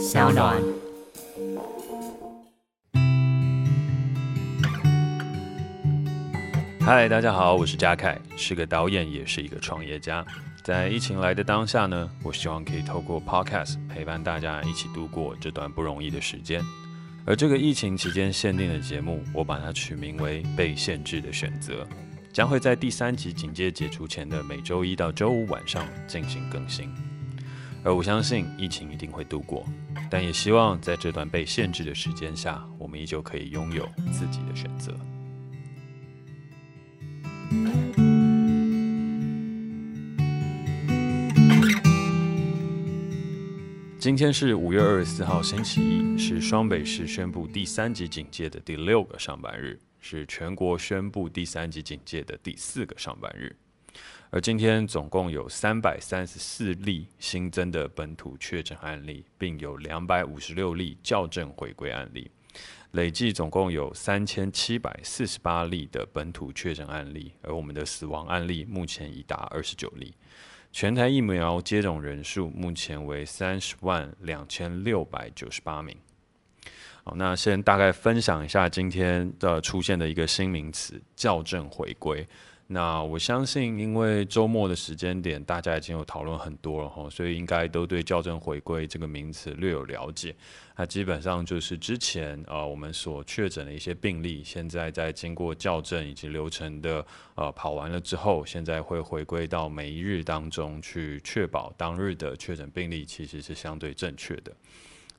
小暖。嗨，大家好，我是嘉凯，是个导演，也是一个创业家。在疫情来的当下呢，我希望可以透过 Podcast 陪伴大家一起度过这段不容易的时间。而这个疫情期间限定的节目，我把它取名为《被限制的选择》，将会在第三级警戒解除前的每周一到周五晚上进行更新。而我相信疫情一定会度过，但也希望在这段被限制的时间下，我们依旧可以拥有自己的选择。今天是五月二十四号，星期一，是双北市宣布第三级警戒的第六个上班日，是全国宣布第三级警戒的第四个上班日。而今天总共有三百三十四例新增的本土确诊案例，并有两百五十六例校正回归案例，累计总共有三千七百四十八例的本土确诊案例，而我们的死亡案例目前已达二十九例。全台疫苗接种人数目前为三十万两千六百九十八名。好，那先大概分享一下今天的出现的一个新名词——校正回归。那我相信，因为周末的时间点，大家已经有讨论很多了哈，所以应该都对校正回归这个名词略有了解。那基本上就是之前呃我们所确诊的一些病例，现在在经过校正以及流程的呃跑完了之后，现在会回归到每一日当中去确保当日的确诊病例其实是相对正确的。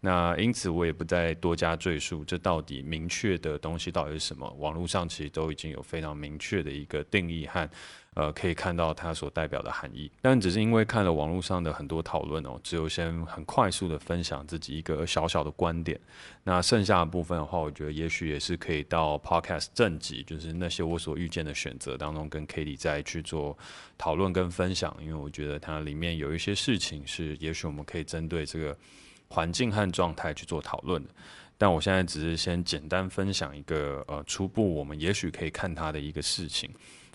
那因此我也不再多加赘述，这到底明确的东西到底是什么？网络上其实都已经有非常明确的一个定义和，呃，可以看到它所代表的含义。但只是因为看了网络上的很多讨论哦，只有先很快速的分享自己一个小小的观点。那剩下的部分的话，我觉得也许也是可以到 Podcast 正集，就是那些我所遇见的选择当中，跟 Katie 再去做讨论跟分享。因为我觉得它里面有一些事情是，也许我们可以针对这个。环境和状态去做讨论的，但我现在只是先简单分享一个呃初步我们也许可以看它的一个事情，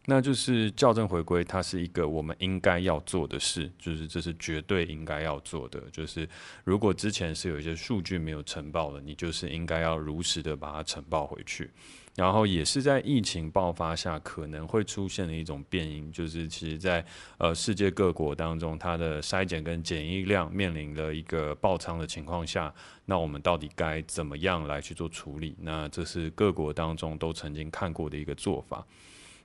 那就是校正回归，它是一个我们应该要做的事，就是这是绝对应该要做的，就是如果之前是有一些数据没有呈报的，你就是应该要如实的把它呈报回去。然后也是在疫情爆发下可能会出现的一种变因，就是其实在呃世界各国当中，它的筛检跟检疫量面临了一个爆仓的情况下，那我们到底该怎么样来去做处理？那这是各国当中都曾经看过的一个做法。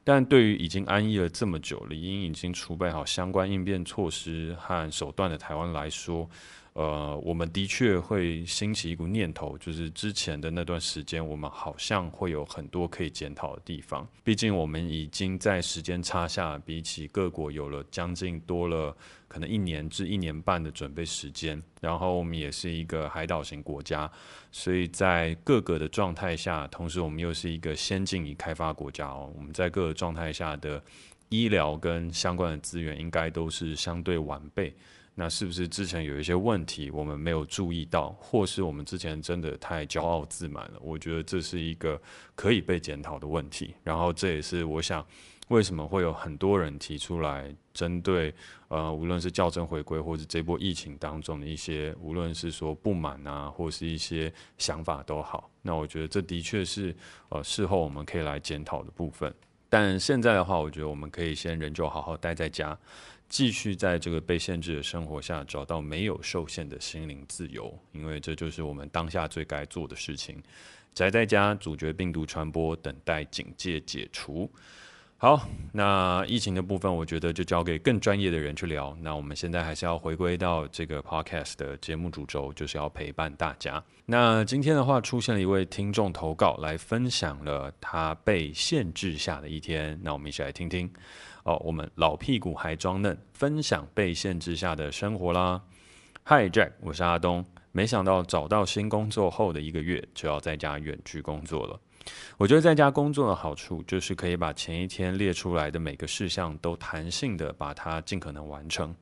但对于已经安逸了这么久了，因已经储备好相关应变措施和手段的台湾来说，呃，我们的确会兴起一股念头，就是之前的那段时间，我们好像会有很多可以检讨的地方。毕竟我们已经在时间差下，比起各国有了将近多了可能一年至一年半的准备时间。然后我们也是一个海岛型国家，所以在各个的状态下，同时我们又是一个先进与开发国家哦。我们在各个状态下的医疗跟相关的资源，应该都是相对完备。那是不是之前有一些问题我们没有注意到，或是我们之前真的太骄傲自满了？我觉得这是一个可以被检讨的问题。然后这也是我想为什么会有很多人提出来针对呃，无论是校正回归，或是这波疫情当中的一些，无论是说不满啊，或是一些想法都好。那我觉得这的确是呃事后我们可以来检讨的部分。但现在的话，我觉得我们可以先仍旧好好待在家。继续在这个被限制的生活下找到没有受限的心灵自由，因为这就是我们当下最该做的事情。宅在家，阻绝病毒传播，等待警戒解除。好，那疫情的部分，我觉得就交给更专业的人去聊。那我们现在还是要回归到这个 podcast 的节目主轴，就是要陪伴大家。那今天的话，出现了一位听众投稿，来分享了他被限制下的一天。那我们一起来听听。哦，我们老屁股还装嫩，分享被限制下的生活啦。Hi Jack，我是阿东。没想到找到新工作后的一个月，就要在家远距工作了。我觉得在家工作的好处，就是可以把前一天列出来的每个事项都弹性的把它尽可能完成。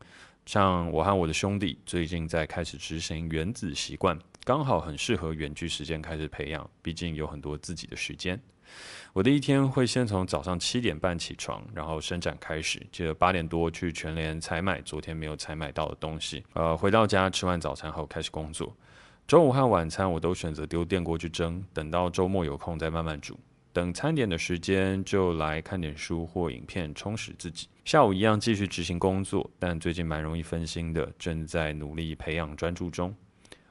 像我和我的兄弟最近在开始执行原子习惯，刚好很适合远距时间开始培养，毕竟有很多自己的时间。我的一天会先从早上七点半起床，然后伸展开始，接着八点多去全联采买昨天没有采买到的东西，呃，回到家吃完早餐后开始工作。中午和晚餐我都选择丢电锅去蒸，等到周末有空再慢慢煮。等餐点的时间就来看点书或影片充实自己。下午一样继续执行工作，但最近蛮容易分心的，正在努力培养专注中。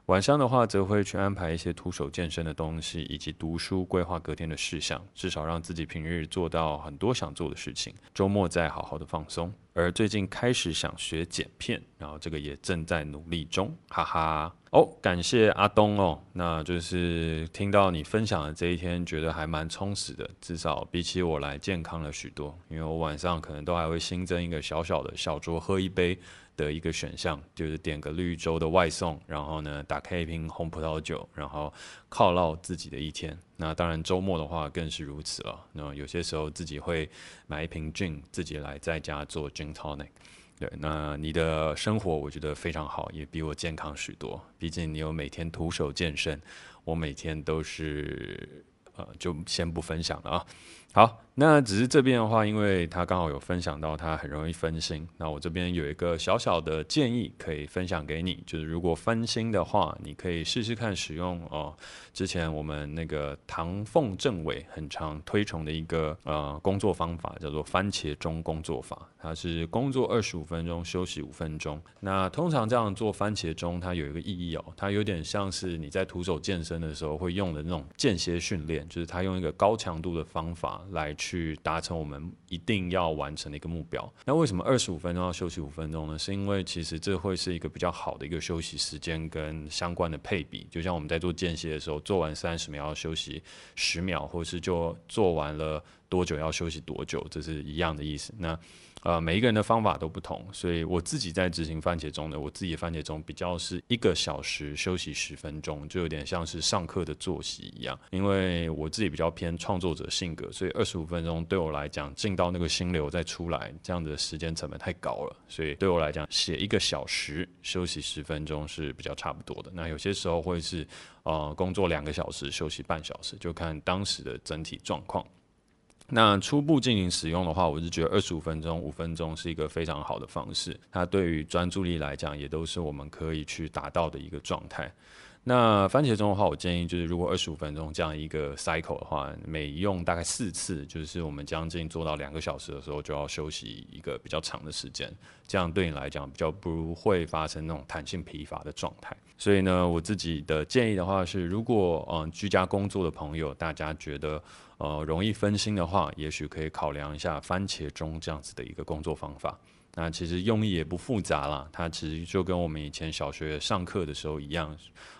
晚上的话，则会去安排一些徒手健身的东西，以及读书，规划隔天的事项，至少让自己平日做到很多想做的事情。周末再好好的放松。而最近开始想学剪片，然后这个也正在努力中，哈哈。哦，感谢阿东哦，那就是听到你分享的这一天，觉得还蛮充实的，至少比起我来健康了许多。因为我晚上可能都还会新增一个小小的小酌喝一杯。的一个选项就是点个绿洲的外送，然后呢，打开一瓶红葡萄酒，然后犒劳自己的一天。那当然周末的话更是如此了。那有些时候自己会买一瓶 gin，自己来在家做 gin tonic。对，那你的生活我觉得非常好，也比我健康许多。毕竟你有每天徒手健身，我每天都是呃，就先不分享了啊。好。那只是这边的话，因为他刚好有分享到他很容易分心。那我这边有一个小小的建议可以分享给你，就是如果分心的话，你可以试试看使用哦，之前我们那个唐凤政委很常推崇的一个呃工作方法，叫做番茄钟工作法。它是工作二十五分钟，休息五分钟。那通常这样做番茄钟，它有一个意义哦，它有点像是你在徒手健身的时候会用的那种间歇训练，就是它用一个高强度的方法来。去达成我们一定要完成的一个目标。那为什么二十五分钟要休息五分钟呢？是因为其实这会是一个比较好的一个休息时间跟相关的配比。就像我们在做间歇的时候，做完三十秒要休息十秒，或是就做完了多久要休息多久，这是一样的意思。那呃，每一个人的方法都不同，所以我自己在执行番茄钟的，我自己番茄钟比较是一个小时休息十分钟，就有点像是上课的作息一样。因为我自己比较偏创作者性格，所以二十五分钟对我来讲，进到那个心流再出来，这样的时间成本太高了。所以对我来讲，写一个小时休息十分钟是比较差不多的。那有些时候会是呃工作两个小时休息半小时，就看当时的整体状况。那初步进行使用的话，我是觉得二十五分钟、五分钟是一个非常好的方式。它对于专注力来讲，也都是我们可以去达到的一个状态。那番茄钟的话，我建议就是，如果二十五分钟这样一个 cycle 的话，每用大概四次，就是我们将近做到两个小时的时候，就要休息一个比较长的时间。这样对你来讲，比较不会发生那种弹性疲乏的状态。所以呢，我自己的建议的话是，如果嗯、居家工作的朋友，大家觉得呃容易分心的话，也许可以考量一下番茄钟这样子的一个工作方法。那其实用意也不复杂啦，它其实就跟我们以前小学上课的时候一样，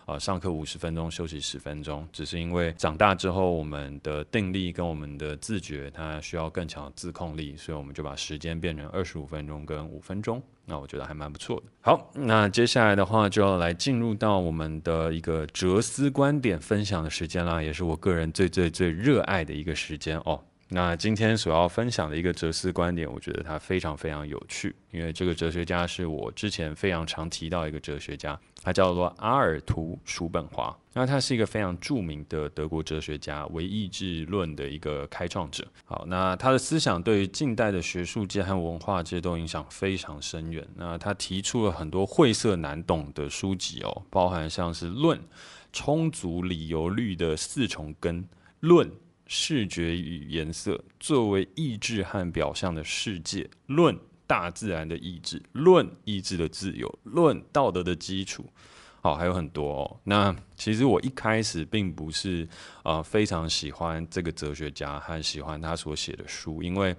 呃，上课五十分钟，休息十分钟，只是因为长大之后，我们的定力跟我们的自觉，它需要更强的自控力，所以我们就把时间变成二十五分钟跟五分钟。那我觉得还蛮不错的。好，那接下来的话就要来进入到我们的一个哲思观点分享的时间啦，也是我个人最最最热爱的一个时间哦。那今天所要分享的一个哲思观点，我觉得它非常非常有趣，因为这个哲学家是我之前非常常提到一个哲学家，他叫做阿尔图·叔本华。那他是一个非常著名的德国哲学家，唯意志论的一个开创者。好，那他的思想对于近代的学术界和文化界都影响非常深远。那他提出了很多晦涩难懂的书籍哦，包含像是《论充足理由律的四重根》《论》。视觉与颜色作为意志和表象的世界，论大自然的意志，论意志的自由，论道德的基础。好，还有很多哦。那其实我一开始并不是呃非常喜欢这个哲学家，和喜欢他所写的书，因为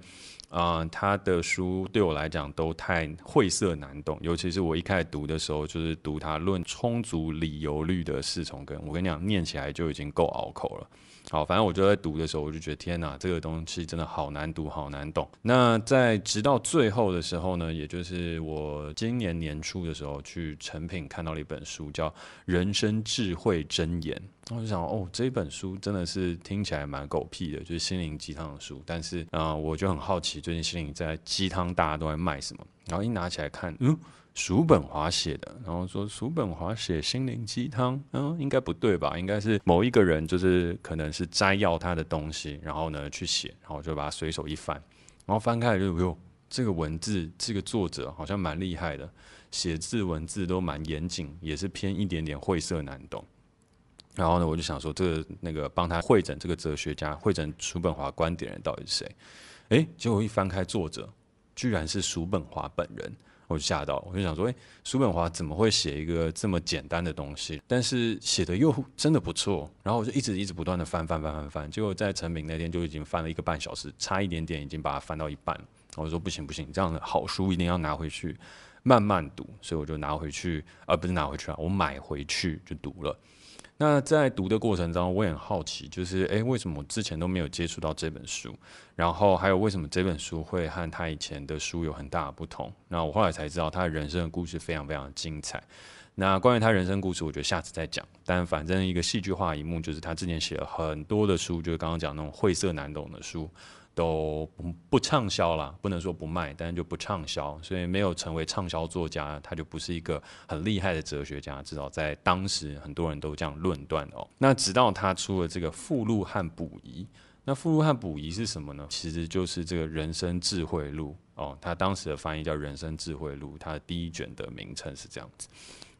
啊、他的书对我来讲都太晦涩难懂，尤其是我一开始读的时候，就是读他《论充足理由律的四重根》，我跟你讲，念起来就已经够拗口了。好，反正我就在读的时候，我就觉得天哪，这个东西真的好难读，好难懂。那在直到最后的时候呢，也就是我今年年初的时候，去诚品看到了一本书，叫《人生智慧箴言》。我就想，哦，这本书真的是听起来蛮狗屁的，就是心灵鸡汤的书。但是啊、我就很好奇，最近心灵在鸡汤大家都在卖什么？然后一拿起来看，嗯，叔本华写的。然后说叔本华写心灵鸡汤，嗯，应该不对吧？应该是某一个人，就是可能是摘要他的东西，然后呢去写，然后就把它随手一翻，然后翻开来就哟，这个文字，这个作者好像蛮厉害的，写字文字都蛮严谨，也是偏一点点晦涩难懂。然后呢，我就想说，这个那个帮他汇整这个哲学家、汇整叔本华观点人到底是谁？诶，结果一翻开作者，居然是叔本华本人，我就吓到，我就想说，哎，叔本华怎么会写一个这么简单的东西？但是写的又真的不错。然后我就一直一直不断的翻翻翻翻翻，结果在成品那天就已经翻了一个半小时，差一点点已经把它翻到一半。我就说不行不行，这样的好书一定要拿回去慢慢读，所以我就拿回去，而、不是拿回去啊，我买回去就读了。那在读的过程中，我也很好奇，就是诶，为什么我之前都没有接触到这本书？然后还有为什么这本书会和他以前的书有很大的不同？那我后来才知道，他人生的故事非常非常精彩。那关于他人生故事，我觉得下次再讲。但反正一个戏剧化一幕，就是他之前写了很多的书，就是刚刚讲那种晦涩难懂的书。都不不畅销了，不能说不卖，但是就不畅销，所以没有成为畅销作家，他就不是一个很厉害的哲学家。至少在当时，很多人都这样论断哦。那直到他出了这个附录和补遗，那附录和补遗是什么呢？其实就是这个人生智慧录哦。他当时的翻译叫《人生智慧录》，他的第一卷的名称是这样子。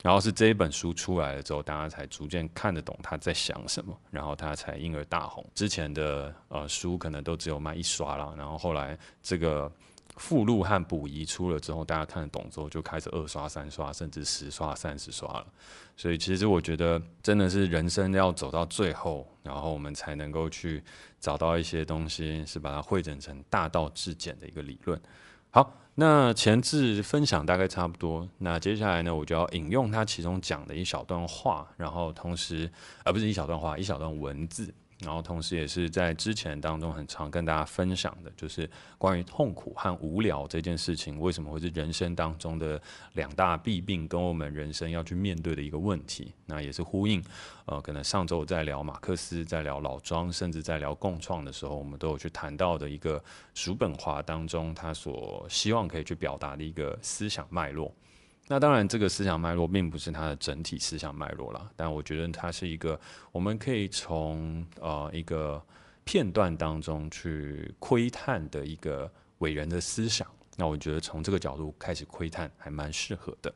然后是这一本书出来了之后，大家才逐渐看得懂他在想什么，然后他才因而大红。之前的呃书可能都只有卖一刷了，然后后来这个附录和补遗出了之后，大家看得懂之后，就开始二刷、三刷，甚至十刷、三十刷了。所以其实我觉得，真的是人生要走到最后，然后我们才能够去找到一些东西，是把它汇整成大道至简的一个理论。好。那前置分享大概差不多，那接下来呢，我就要引用他其中讲的一小段话，然后同时，而不是一小段话，一小段文字。然后，同时也是在之前当中很常跟大家分享的，就是关于痛苦和无聊这件事情，为什么会是人生当中的两大弊病，跟我们人生要去面对的一个问题。那也是呼应，呃，可能上周在聊马克思，在聊老庄，甚至在聊共创的时候，我们都有去谈到的一个叔本华当中他所希望可以去表达的一个思想脉络。那当然，这个思想脉络并不是他的整体思想脉络了，但我觉得它是一个我们可以从呃一个片段当中去窥探的一个伟人的思想。那我觉得从这个角度开始窥探还蛮适合的。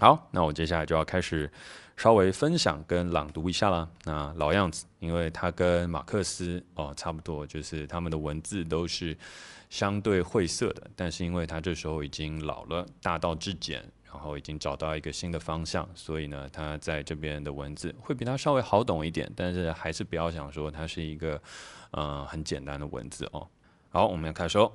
好，那我接下来就要开始稍微分享跟朗读一下了。那老样子，因为他跟马克思哦差不多，就是他们的文字都是相对晦涩的，但是因为他这时候已经老了，大道至简。然后已经找到一个新的方向，所以呢，他在这边的文字会比他稍微好懂一点，但是还是不要想说它是一个，呃，很简单的文字哦。好，我们要开始哦。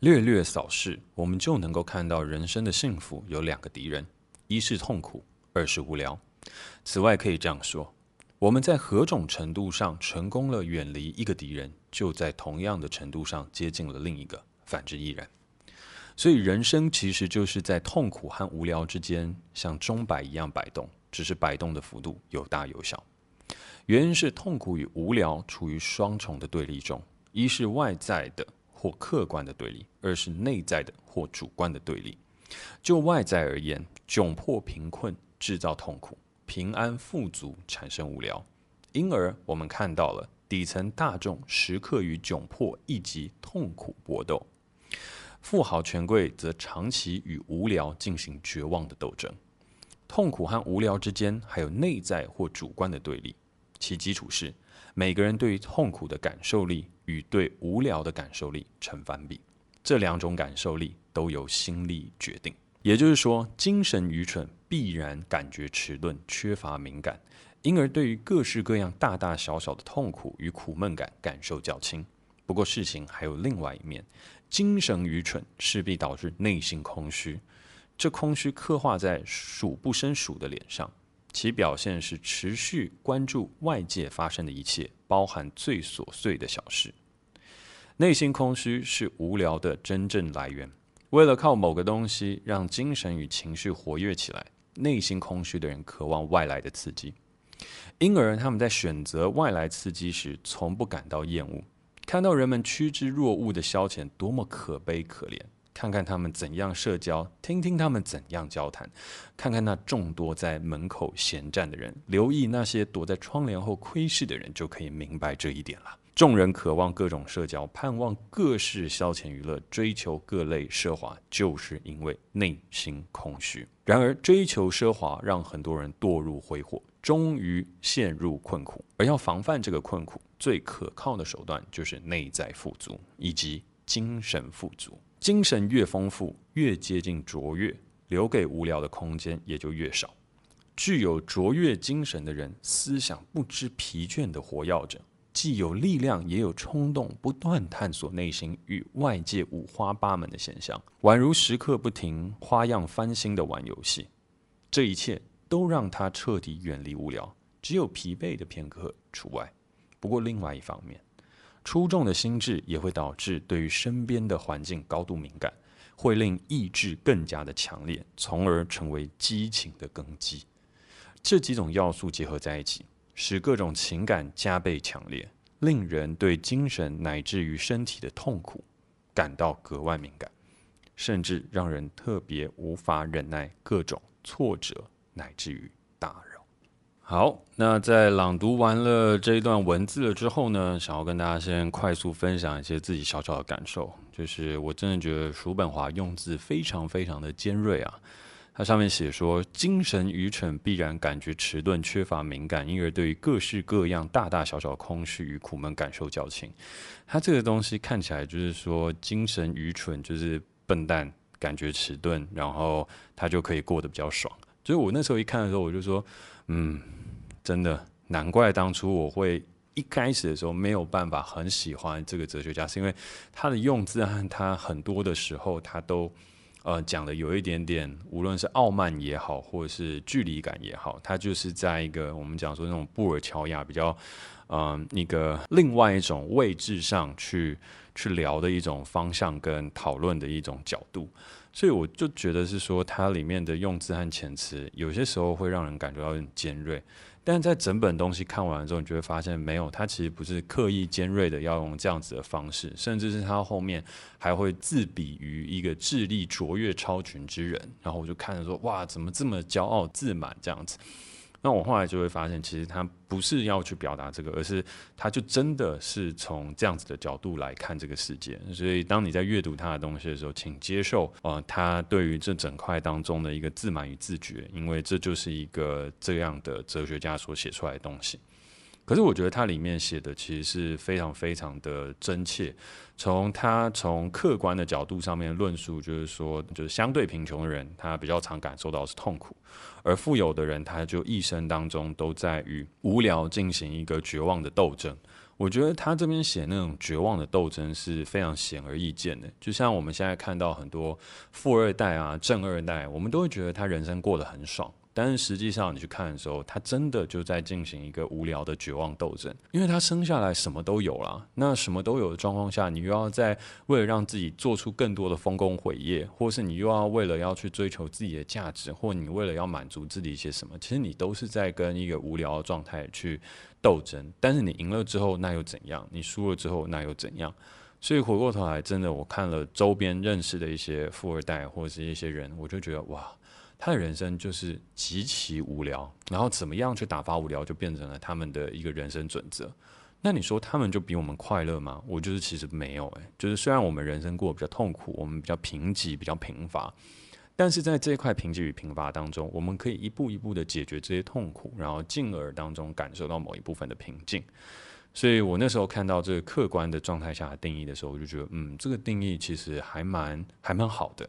略略扫视，我们就能够看到人生的幸福有两个敌人，一是痛苦，二是无聊。此外，可以这样说，我们在何种程度上成功了远离一个敌人，就在同样的程度上接近了另一个，反之亦然。所以人生其实就是在痛苦和无聊之间，像钟摆一样摆动，只是摆动的幅度有大有小。原因是痛苦与无聊处于双重的对立中，一是外在的或客观的对立，二是内在的或主观的对立。就外在而言，窘迫贫困制造痛苦，平安富足产生无聊。因而我们看到了底层大众时刻与窘迫以及痛苦搏斗。富豪权贵则长期与无聊进行绝望的斗争，痛苦和无聊之间还有内在或主观的对立，其基础是每个人对于痛苦的感受力与对无聊的感受力成反比，这两种感受力都由心力决定。也就是说，精神愚蠢必然感觉迟钝，缺乏敏感，因而对于各式各样大大小小的痛苦与苦闷感感受较轻。不过，事情还有另外一面。精神愚蠢势必导致内心空虚，这空虚刻画在数不胜数的脸上，其表现是持续关注外界发生的一切，包含最琐碎的小事。内心空虚是无聊的真正来源。为了靠某个东西让精神与情绪活跃起来，内心空虚的人渴望外来的刺激。因而他们在选择外来刺激时，从不感到厌恶。看到人们趋之若鹜的消遣，多么可悲可怜！看看他们怎样社交，听听他们怎样交谈，看看那众多在门口闲站的人，留意那些躲在窗帘后窥视的人，就可以明白这一点了。众人渴望各种社交，盼望各式消遣娱乐，追求各类奢华，就是因为内心空虚。然而，追求奢华让很多人堕入挥霍，终于陷入困苦。而要防范这个困苦，最可靠的手段就是内在富足以及精神富足。精神越丰富，越接近卓越，留给无聊的空间也就越少。具有卓越精神的人，思想不知疲倦地活跃着。既有力量，也有冲动，不断探索内心与外界五花八门的现象，宛如时刻不停、花样翻新的玩游戏。这一切都让他彻底远离无聊，只有疲惫的片刻除外。不过，另外一方面，出众的心智也会导致对于身边的环境高度敏感，会令意志更加的强烈，从而成为激情的根基。这几种要素结合在一起。使各种情感加倍强烈，令人对精神乃至于身体的痛苦感到格外敏感，甚至让人特别无法忍耐各种挫折乃至于打扰。好，那在朗读完了这一段文字了之后呢，想要跟大家先快速分享一些自己小小的感受，就是我真的觉得叔本华用字非常非常的尖锐啊。它上面写说，精神愚蠢必然感觉迟钝，缺乏敏感，因而对于各式各样大大小小的空虚与苦闷感受较轻。它这个东西看起来就是说，精神愚蠢就是笨蛋，感觉迟钝，然后他就可以过得比较爽。所以我那时候一看的时候，我就说，嗯，真的难怪当初我会一开始的时候没有办法很喜欢这个哲学家，是因为他的用字和他很多的时候他都。呃，讲的有一点点，无论是傲慢也好，或者是距离感也好，他就是在一个我们讲说那种布尔乔亚比较，嗯、呃，一个另外一种位置上去去聊的一种方向跟讨论的一种角度，所以我就觉得是说，它里面的用字和遣词，有些时候会让人感觉到很尖锐。但在整本东西看完了之后，你就会发现，没有，它其实不是刻意尖锐的要用这样子的方式，甚至是它后面还会自比于一个智力卓越超群之人，然后我就看着说，哇，怎么这么骄傲自满这样子？那我后来就会发现，其实他不是要去表达这个，而是他就真的是从这样子的角度来看这个世界。所以，当你在阅读他的东西的时候，请接受，呃，他对于这整块当中的一个自满与自觉，因为这就是一个这样的哲学家所写出来的东西。可是我觉得他里面写的其实是非常非常的真切。从他从客观的角度上面论述，就是说，就是相对贫穷的人，他比较常感受到是痛苦；而富有的人，他就一生当中都在与无聊进行一个绝望的斗争。我觉得他这边写那种绝望的斗争是非常显而易见的。就像我们现在看到很多富二代啊、正二代，我们都会觉得他人生过得很爽。但是实际上，你去看的时候，他真的就在进行一个无聊的绝望斗争，因为他生下来什么都有了。那什么都有的状况下，你又要在为了让自己做出更多的丰功伟业，或是你又要为了要去追求自己的价值，或你为了要满足自己一些什么，其实你都是在跟一个无聊的状态去斗争。但是你赢了之后，那又怎样？你输了之后，那又怎样？所以回过头来，真的，我看了周边认识的一些富二代或者是一些人，我就觉得哇。他的人生就是极其无聊，然后怎么样去打发无聊，就变成了他们的一个人生准则。那你说他们就比我们快乐吗？我就是其实没有诶，就是虽然我们人生过得比较痛苦，我们比较贫瘠、比较贫乏，但是在这一块贫瘠与贫乏当中，我们可以一步一步的解决这些痛苦，然后进而当中感受到某一部分的平静。所以我那时候看到这个客观的状态下的定义的时候，我就觉得，嗯，这个定义其实还蛮还蛮好的。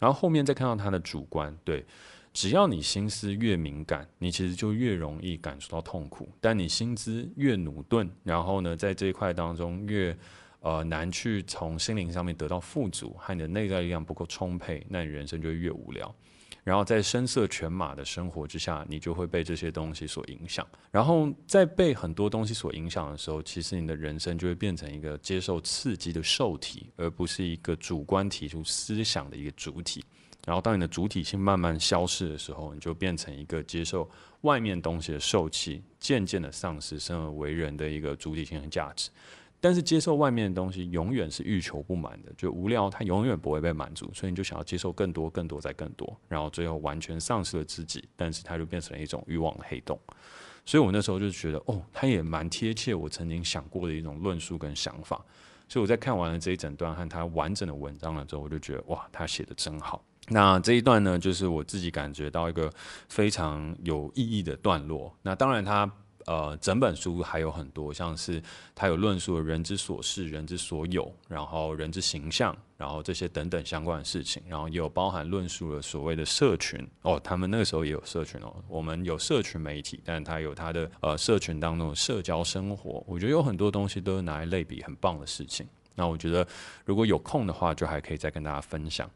然后后面再看到他的主观，对，只要你心思越敏感，你其实就越容易感受到痛苦。但你心思越努钝，然后呢，在这一块当中越呃难去从心灵上面得到富足，和你的内在力量不够充沛，那你人生就会越无聊。然后在声色犬马的生活之下，你就会被这些东西所影响。然后在被很多东西所影响的时候，其实你的人生就会变成一个接受刺激的受体，而不是一个主观提出思想的一个主体。然后当你的主体性慢慢消失的时候，你就变成一个接受外面东西的受器，渐渐的丧失生而为人的一个主体性和价值。但是接受外面的东西永远是欲求不满的，就无聊，它永远不会被满足，所以你就想要接受更多、更多再更多，然后最后完全丧失了自己，但是它就变成了一种欲望的黑洞。所以我那时候就觉得，哦，它也蛮贴切我曾经想过的一种论述跟想法。所以我在看完了这一整段和他完整的文章了之后，我就觉得，哇，他写的真好。那这一段呢，就是我自己感觉到一个非常有意义的段落。那当然他。呃，整本书还有很多，像是他有论述人之所是、人之所有，然后人之形象，然后这些等等相关的事情，然后也有包含论述了所谓的社群哦，他们那个时候也有社群哦，我们有社群媒体，但他有他的呃社群当中的社交生活，我觉得有很多东西都是拿来类比很棒的事情。那我觉得如果有空的话，就还可以再跟大家分享。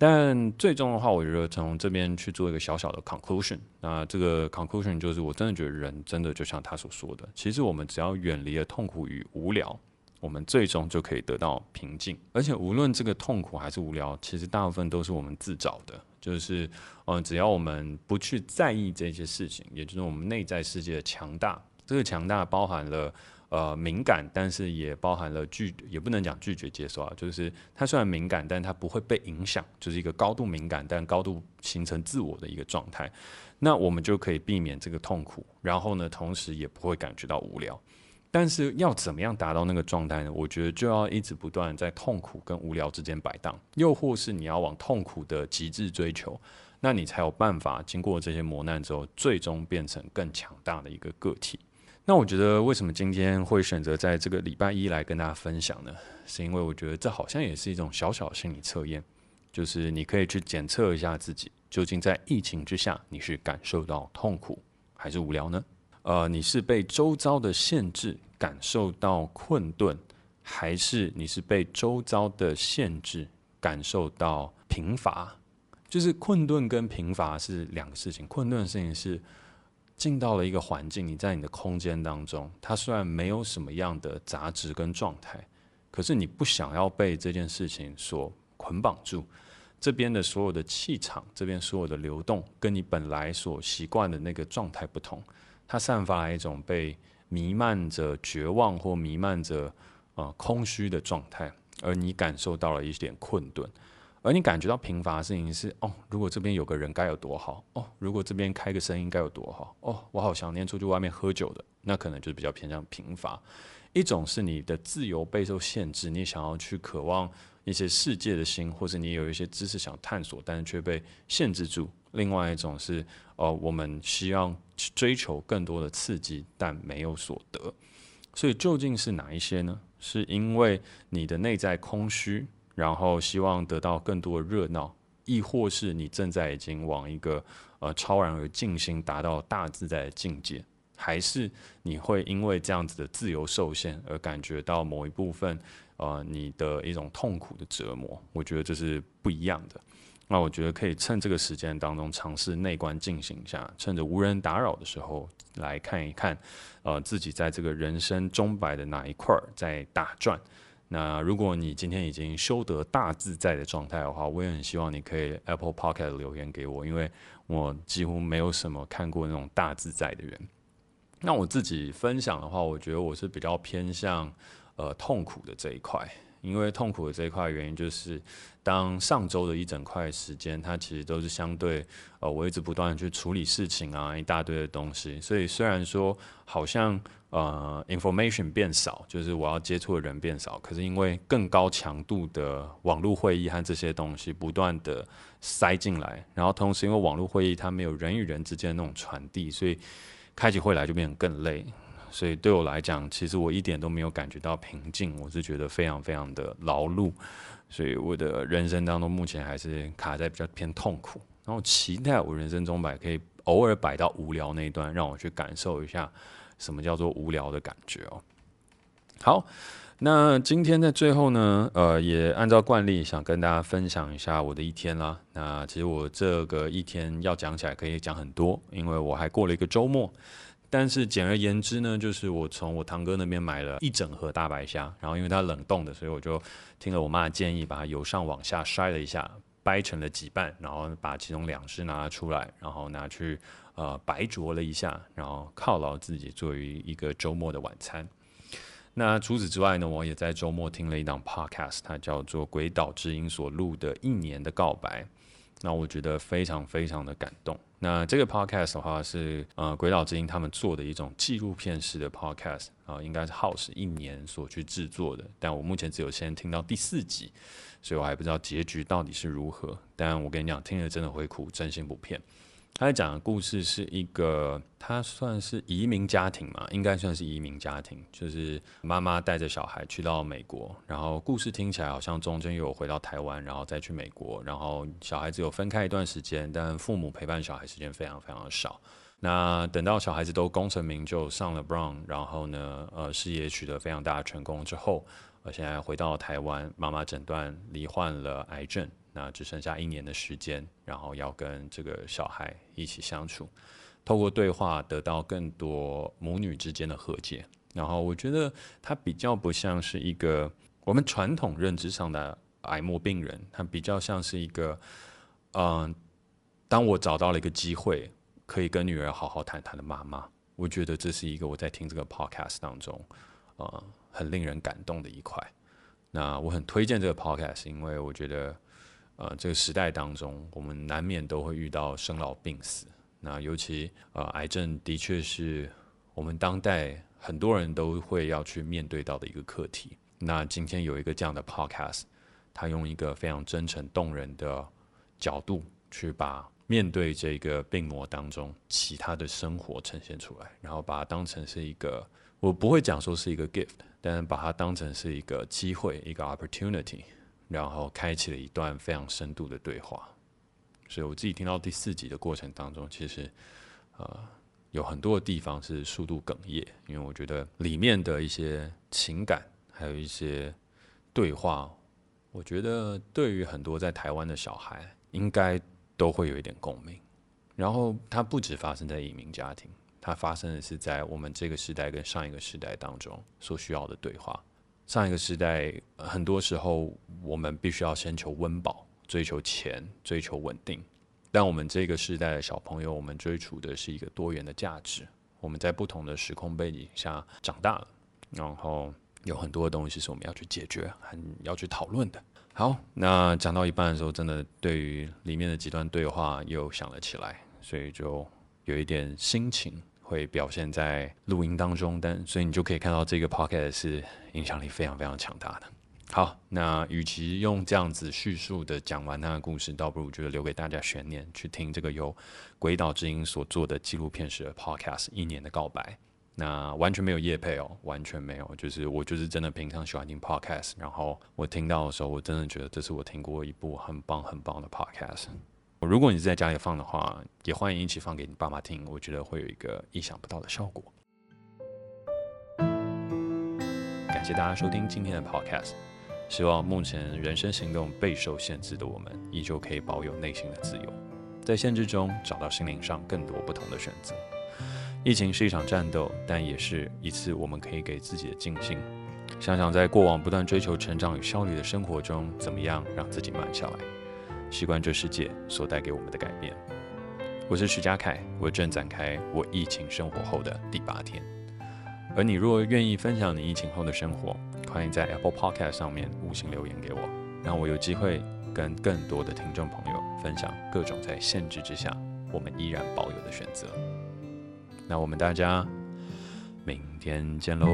但最终的话，我觉得从这边去做一个小小的 conclusion。那这个 conclusion 就是，我真的觉得人真的就像他所说的，其实我们只要远离了痛苦与无聊，我们最终就可以得到平静。而且无论这个痛苦还是无聊，其实大部分都是我们自找的。就是，嗯，只要我们不去在意这些事情，也就是我们内在世界的强大，这个强大包含了。呃，敏感，但是也包含了拒，也不能讲拒绝接受啊。就是它虽然敏感，但它不会被影响，就是一个高度敏感但高度形成自我的一个状态。那我们就可以避免这个痛苦，然后呢，同时也不会感觉到无聊。但是要怎么样达到那个状态呢？我觉得就要一直不断在痛苦跟无聊之间摆荡，又或是你要往痛苦的极致追求，那你才有办法经过这些磨难之后，最终变成更强大的一个个体。那我觉得，为什么今天会选择在这个礼拜一来跟大家分享呢？是因为我觉得这好像也是一种小小的心理测验，就是你可以去检测一下自己，究竟在疫情之下，你是感受到痛苦还是无聊呢？呃，你是被周遭的限制感受到困顿，还是你是被周遭的限制感受到贫乏？就是困顿跟贫乏是两个事情，困顿的事情是。进到了一个环境，你在你的空间当中，它虽然没有什么样的杂质跟状态，可是你不想要被这件事情所捆绑住。这边的所有的气场，这边所有的流动，跟你本来所习惯的那个状态不同，它散发来一种被弥漫着绝望或弥漫着呃空虚的状态，而你感受到了一点困顿。而你感觉到贫乏的事情是哦，如果这边有个人该有多好哦，如果这边开个声音该有多好哦，我好想念出去外面喝酒的，那可能就是比较偏向贫乏。一种是你的自由备受限制，你想要去渴望一些世界的心，或者你有一些知识想探索，但是却被限制住。另外一种是哦，我们希望去追求更多的刺激，但没有所得。所以究竟是哪一些呢？是因为你的内在空虚？然后希望得到更多的热闹，亦或是你正在已经往一个呃超然而静心，达到大自在的境界，还是你会因为这样子的自由受限而感觉到某一部分呃你的一种痛苦的折磨？我觉得这是不一样的。那我觉得可以趁这个时间当中尝试内观进行一下，趁着无人打扰的时候来看一看，呃自己在这个人生钟摆的哪一块在打转。那如果你今天已经修得大自在的状态的话，我也很希望你可以 Apple Pocket 留言给我，因为我几乎没有什么看过那种大自在的人。那我自己分享的话，我觉得我是比较偏向呃痛苦的这一块。因为痛苦的这一块原因，就是当上周的一整块时间，它其实都是相对呃，我一直不断的去处理事情啊，一大堆的东西。所以虽然说好像呃 information 变少，就是我要接触的人变少，可是因为更高强度的网络会议和这些东西不断的塞进来，然后同时因为网络会议它没有人与人之间那种传递，所以开起会来就变得更累。所以对我来讲，其实我一点都没有感觉到平静，我是觉得非常非常的劳碌。所以我的人生当中，目前还是卡在比较偏痛苦。然后期待我人生中摆可以偶尔摆到无聊那一段，让我去感受一下什么叫做无聊的感觉哦。好，那今天在最后呢，呃，也按照惯例想跟大家分享一下我的一天啦。那其实我这个一天要讲起来可以讲很多，因为我还过了一个周末。但是简而言之呢，就是我从我堂哥那边买了一整盒大白虾，然后因为它冷冻的，所以我就听了我妈的建议，把它由上往下筛了一下，掰成了几半，然后把其中两只拿出来，然后拿去呃白灼了一下，然后犒劳自己作为一个周末的晚餐。那除此之外呢，我也在周末听了一档 podcast，它叫做《鬼岛之音》所录的一年的告白。那我觉得非常非常的感动。那这个 podcast 的话是呃鬼岛之音他们做的一种纪录片式的 podcast 啊、应该是耗时一年所去制作的。但我目前只有先听到第四集，所以我还不知道结局到底是如何。但我跟你讲，听了真的会哭，真心不骗。他在讲的故事是一个，他算是移民家庭嘛，应该算是移民家庭，就是妈妈带着小孩去到美国，然后故事听起来好像中间有回到台湾，然后再去美国，然后小孩子有分开一段时间，但父母陪伴小孩时间非常非常的少。那等到小孩子都功成名就，上了 Brown，然后呢，呃，事业取得非常大的成功之后，呃，现在回到台湾，妈妈诊断罹患了癌症。那只剩下一年的时间，然后要跟这个小孩一起相处，透过对话得到更多母女之间的和解。然后我觉得他比较不像是一个我们传统认知上的癌末病人，他比较像是一个，嗯、当我找到了一个机会可以跟女儿好好谈谈的妈妈。我觉得这是一个我在听这个 podcast 当中，呃，很令人感动的一块。那我很推荐这个 podcast，因为我觉得。呃，这个时代当中，我们难免都会遇到生老病死。那尤其呃，癌症的确是我们当代很多人都会要去面对到的一个课题。那今天有一个这样的 podcast，他用一个非常真诚动人的角度，去把面对这个病魔当中其他的生活呈现出来，然后把它当成是一个，我不会讲说是一个 gift，但把它当成是一个机会，一个 opportunity。然后开启了一段非常深度的对话，所以我自己听到第四集的过程当中，其实呃有很多的地方是速度哽咽，因为我觉得里面的一些情感，还有一些对话，我觉得对于很多在台湾的小孩，应该都会有一点共鸣。然后它不止发生在移民家庭，它发生的是在我们这个时代跟上一个时代当中所需要的对话。上一个时代，很多时候我们必须要先求温饱，追求钱，追求稳定。但我们这个时代的小朋友，我们追逐的是一个多元的价值。我们在不同的时空背景下长大了，然后有很多的东西是我们要去解决，很要去讨论的。好，那讲到一半的时候，真的对于里面的几段对话又想了起来，所以就有一点心情。会表现在录音当中，但所以你就可以看到这个 podcast 是影响力非常非常强大的。好，那与其用这样子叙述的讲完他的故事，倒不如觉得留给大家悬念，去听这个由鬼岛之音所做的纪录片式的 podcast《一年的告白》。那完全没有夜配哦，完全没有，就是我就是真的平常喜欢听 podcast，然后我听到的时候，我真的觉得这是我听过一部很棒很棒的 podcast。如果你是在家里放的话，也欢迎一起放给你爸妈听，我觉得会有一个意想不到的效果。谢谢大家收听今天的 Podcast，希望目前人生行动备受限制的我们，依旧可以保有内心的自由，在限制中找到心灵上更多不同的选择。疫情是一场战斗，但也是一次我们可以给自己的静心。想想在过往不断追求成长与效率的生活中，怎么样让自己慢下来？习惯这世界所带给我们的改变。我是徐佳凯，我正展开我疫情生活后的第八天。而你若愿意分享你疫情后的生活，欢迎在 Apple Podcast 上面五星留言给我，让我有机会跟更多的听众朋友分享各种在限制之下我们依然保有的选择。那我们大家明天见喽。